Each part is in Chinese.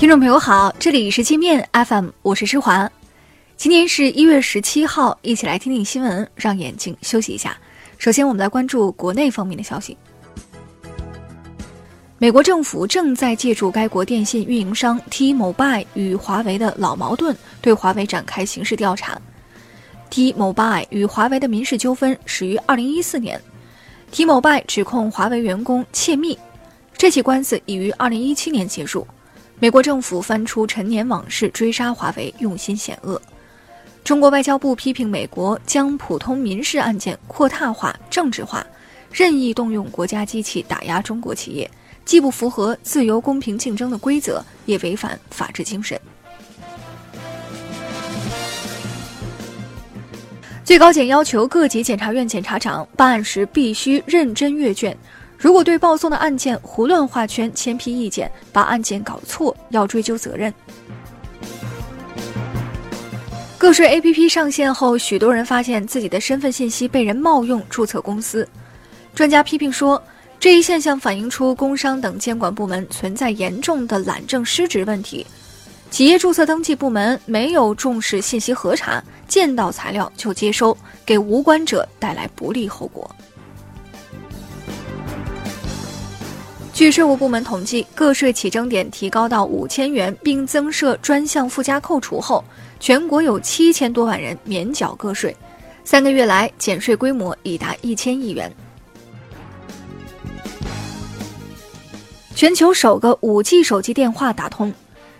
听众朋友好，这里是界面 FM，我是施华。今天是一月十七号，一起来听听新闻，让眼睛休息一下。首先，我们来关注国内方面的消息。美国政府正在借助该国电信运营商 T-Mobile 与华为的老矛盾，对华为展开刑事调查。T-Mobile 与华为的民事纠纷始于二零一四年，T-Mobile 指控华为员工窃密，这起官司已于二零一七年结束。美国政府翻出陈年往事，追杀华为，用心险恶。中国外交部批评美国将普通民事案件扩大化、政治化，任意动用国家机器打压中国企业，既不符合自由公平竞争的规则，也违反法治精神。最高检要求各级检察院检察长办案时必须认真阅卷。如果对报送的案件胡乱画圈、签批意见，把案件搞错，要追究责任。个税 APP 上线后，许多人发现自己的身份信息被人冒用注册公司。专家批评说，这一现象反映出工商等监管部门存在严重的懒政失职问题。企业注册登记部门没有重视信息核查，见到材料就接收，给无关者带来不利后果。据税务部门统计，个税起征点提高到五千元，并增设专项附加扣除后，全国有七千多万人免缴个税。三个月来，减税规模已达一千亿元。全球首个五 G 手机电话打通，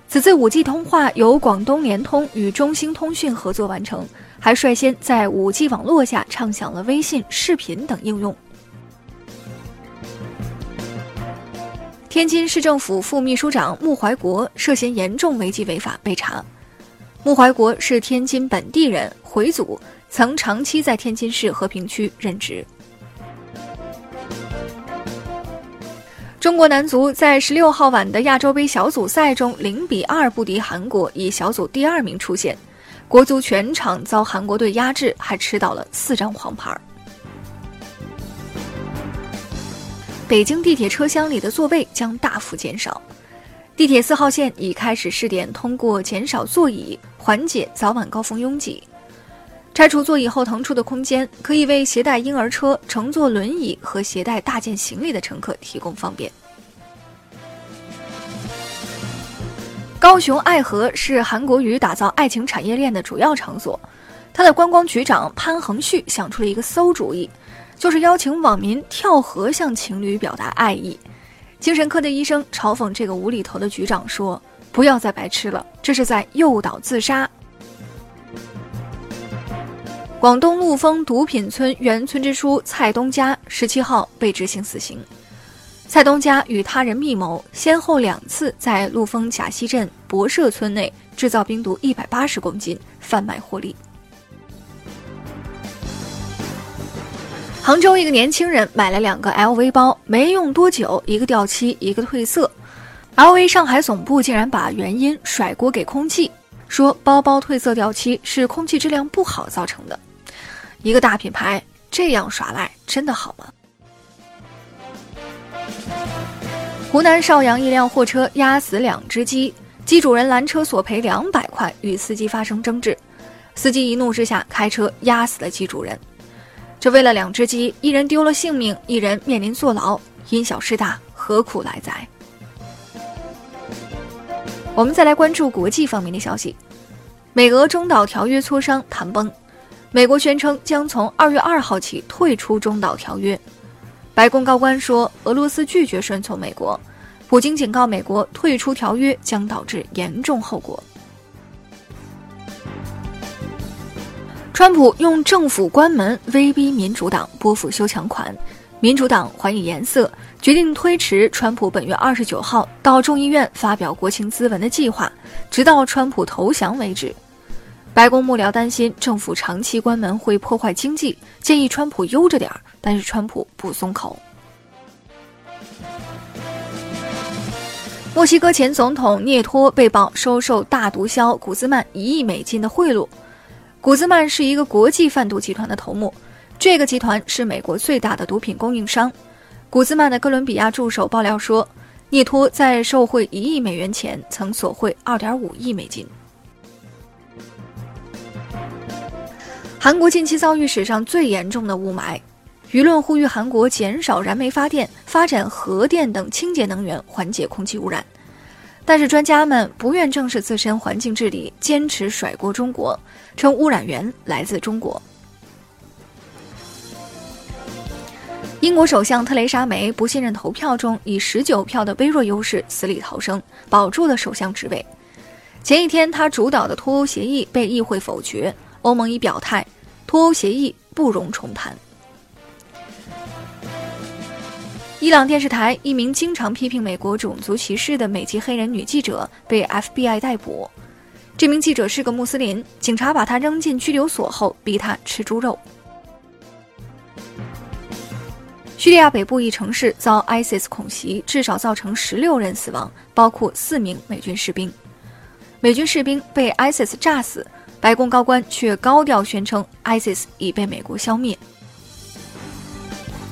此次五 G 通话由广东联通与中兴通讯合作完成，还率先在五 G 网络下畅享了微信、视频等应用。天津市政府副秘书长穆怀国涉嫌严重违纪违法被查。穆怀国是天津本地人，回族，曾长期在天津市和平区任职。中国男足在十六号晚的亚洲杯小组赛中零比二不敌韩国，以小组第二名出线。国足全场遭韩国队压制，还吃到了四张黄牌。北京地铁车厢里的座位将大幅减少，地铁四号线已开始试点通过减少座椅缓解早晚高峰拥挤。拆除座椅后腾出的空间，可以为携带婴儿车、乘坐轮椅和携带大件行李的乘客提供方便。高雄爱河是韩国瑜打造爱情产业链的主要场所，他的观光局长潘恒旭想出了一个馊主意。就是邀请网民跳河向情侣表达爱意。精神科的医生嘲讽这个无厘头的局长说：“不要再白痴了，这是在诱导自杀。”广东陆丰毒品村原村支书蔡东家十七号被执行死刑。蔡东家与他人密谋，先后两次在陆丰甲溪镇博社村内制造冰毒一百八十公斤，贩卖获利。杭州一个年轻人买了两个 LV 包，没用多久，一个掉漆，一个褪色。LV 上海总部竟然把原因甩锅给空气，说包包褪色掉漆是空气质量不好造成的。一个大品牌这样耍赖，真的好吗？湖南邵阳一辆货车压死两只鸡，鸡主人拦车索赔两百块，与司机发生争执，司机一怒之下开车压死了鸡主人。这为了两只鸡，一人丢了性命，一人面临坐牢，因小失大，何苦来哉？我们再来关注国际方面的消息，美俄中导条约磋商谈崩，美国宣称将从二月二号起退出中导条约。白宫高官说，俄罗斯拒绝顺从美国，普京警告美国退出条约将导致严重后果。川普用政府关门威逼民主党拨付修墙款，民主党还以颜色，决定推迟川普本月二十九号到众议院发表国情咨文的计划，直到川普投降为止。白宫幕僚担心政府长期关门会破坏经济，建议川普悠着点儿，但是川普不松口。墨西哥前总统涅托被曝收受大毒枭古兹曼一亿美金的贿赂。古兹曼是一个国际贩毒集团的头目，这个集团是美国最大的毒品供应商。古兹曼的哥伦比亚助手爆料说，聂托在受贿一亿美元前，曾索贿二点五亿美金。韩国近期遭遇史上最严重的雾霾，舆论呼吁韩国减少燃煤发电，发展核电等清洁能源，缓解空气污染。但是专家们不愿正视自身环境治理，坚持甩锅中国，称污染源来自中国。英国首相特蕾莎梅不信任投票中以十九票的微弱优势死里逃生，保住了首相职位。前一天，他主导的脱欧协议被议会否决。欧盟已表态，脱欧协议不容重谈。伊朗电视台一名经常批评美国种族歧视的美籍黑人女记者被 FBI 逮捕。这名记者是个穆斯林，警察把她扔进拘留所后，逼她吃猪肉。叙利亚北部一城市遭 ISIS 恐袭，至少造成十六人死亡，包括四名美军士兵。美军士兵被 ISIS 炸死。白宫高官却高调宣称，ISIS 已被美国消灭。